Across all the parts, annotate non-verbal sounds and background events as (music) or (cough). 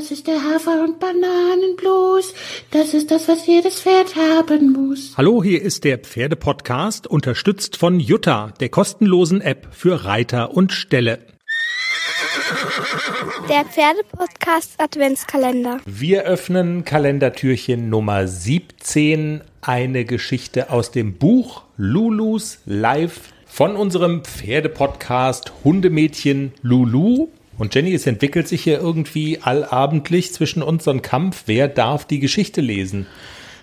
Das ist der Hafer- und Bananenblues. Das ist das, was jedes Pferd haben muss. Hallo, hier ist der Pferdepodcast, unterstützt von Jutta, der kostenlosen App für Reiter und Ställe. Der Pferdepodcast Adventskalender. Wir öffnen Kalendertürchen Nummer 17, eine Geschichte aus dem Buch Lulus Live von unserem Pferdepodcast Hundemädchen Lulu. Und Jenny, es entwickelt sich hier irgendwie allabendlich zwischen uns so ein Kampf, wer darf die Geschichte lesen.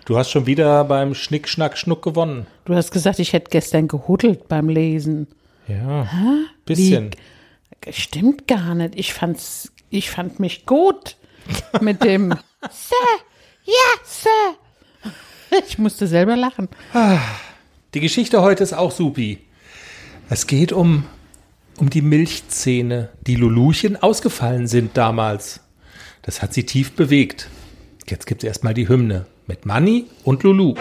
Du hast schon wieder beim Schnick, Schnack, Schnuck gewonnen. Du hast gesagt, ich hätte gestern gehudelt beim Lesen. Ja, Hä? bisschen. Wie? Stimmt gar nicht. Ich fand's, ich fand mich gut mit dem (laughs) Sir, ja, Sir. Ich musste selber lachen. Die Geschichte heute ist auch supi. Es geht um um die Milchzähne, die Luluchen ausgefallen sind damals. Das hat sie tief bewegt. Jetzt gibt's erstmal die Hymne mit Manni und Lulu.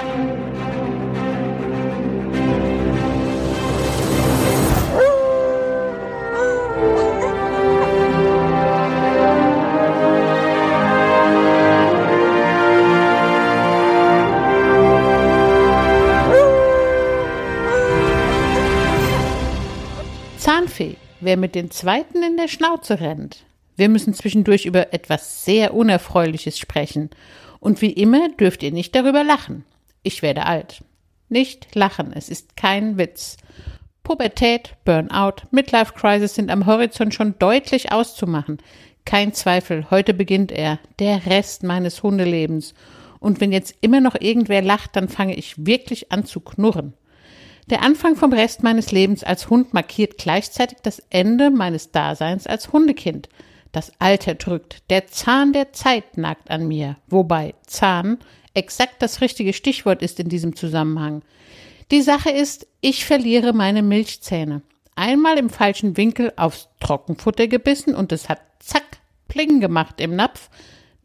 Zahnfee, wer mit den Zweiten in der Schnauze rennt. Wir müssen zwischendurch über etwas sehr Unerfreuliches sprechen. Und wie immer dürft ihr nicht darüber lachen. Ich werde alt. Nicht lachen, es ist kein Witz. Pubertät, Burnout, Midlife Crisis sind am Horizont schon deutlich auszumachen. Kein Zweifel, heute beginnt er, der Rest meines Hundelebens. Und wenn jetzt immer noch irgendwer lacht, dann fange ich wirklich an zu knurren. Der Anfang vom Rest meines Lebens als Hund markiert gleichzeitig das Ende meines Daseins als Hundekind. Das Alter drückt, der Zahn der Zeit nagt an mir, wobei Zahn exakt das richtige Stichwort ist in diesem Zusammenhang. Die Sache ist, ich verliere meine Milchzähne. Einmal im falschen Winkel aufs Trockenfutter gebissen und es hat zack, pling gemacht im Napf.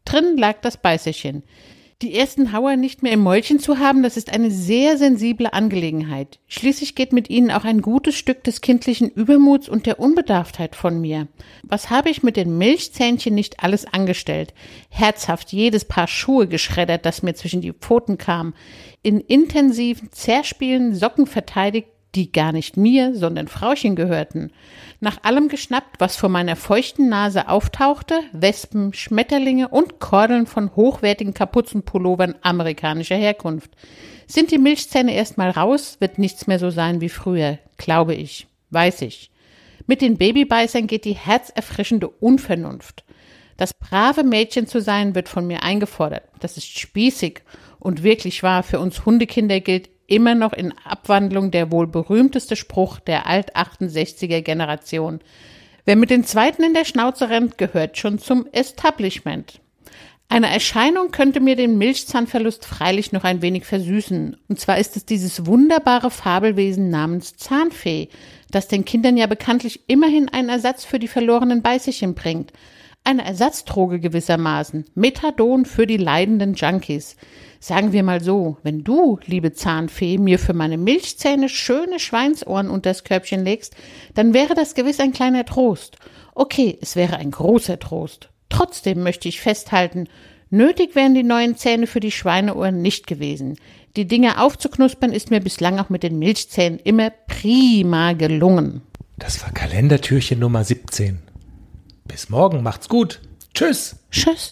Drin lag das Beißerchen. Die ersten Hauer nicht mehr im Mäulchen zu haben, das ist eine sehr sensible Angelegenheit. Schließlich geht mit ihnen auch ein gutes Stück des kindlichen Übermuts und der Unbedarftheit von mir. Was habe ich mit den Milchzähnchen nicht alles angestellt? Herzhaft jedes Paar Schuhe geschreddert, das mir zwischen die Pfoten kam. In intensiven Zerspielen Socken verteidigt, die gar nicht mir, sondern Frauchen gehörten. Nach allem geschnappt, was vor meiner feuchten Nase auftauchte, Wespen, Schmetterlinge und Kordeln von hochwertigen Kapuzenpullovern amerikanischer Herkunft. Sind die Milchzähne erstmal raus, wird nichts mehr so sein wie früher, glaube ich, weiß ich. Mit den Babybeißern geht die herzerfrischende Unvernunft. Das brave Mädchen zu sein, wird von mir eingefordert. Das ist spießig und wirklich wahr, für uns Hundekinder gilt immer noch in Abwandlung der wohl berühmteste Spruch der Alt-68er Generation. Wer mit den Zweiten in der Schnauze rennt, gehört schon zum Establishment. Eine Erscheinung könnte mir den Milchzahnverlust freilich noch ein wenig versüßen. Und zwar ist es dieses wunderbare Fabelwesen namens Zahnfee, das den Kindern ja bekanntlich immerhin einen Ersatz für die verlorenen Beißerchen bringt. Eine Ersatzdroge gewissermaßen. Methadon für die leidenden Junkies. Sagen wir mal so, wenn du, liebe Zahnfee, mir für meine Milchzähne schöne Schweinsohren unters Körbchen legst, dann wäre das gewiss ein kleiner Trost. Okay, es wäre ein großer Trost. Trotzdem möchte ich festhalten, nötig wären die neuen Zähne für die Schweineohren nicht gewesen. Die Dinge aufzuknuspern ist mir bislang auch mit den Milchzähnen immer prima gelungen. Das war Kalendertürchen Nummer 17. Bis morgen, macht's gut. Tschüss. Tschüss.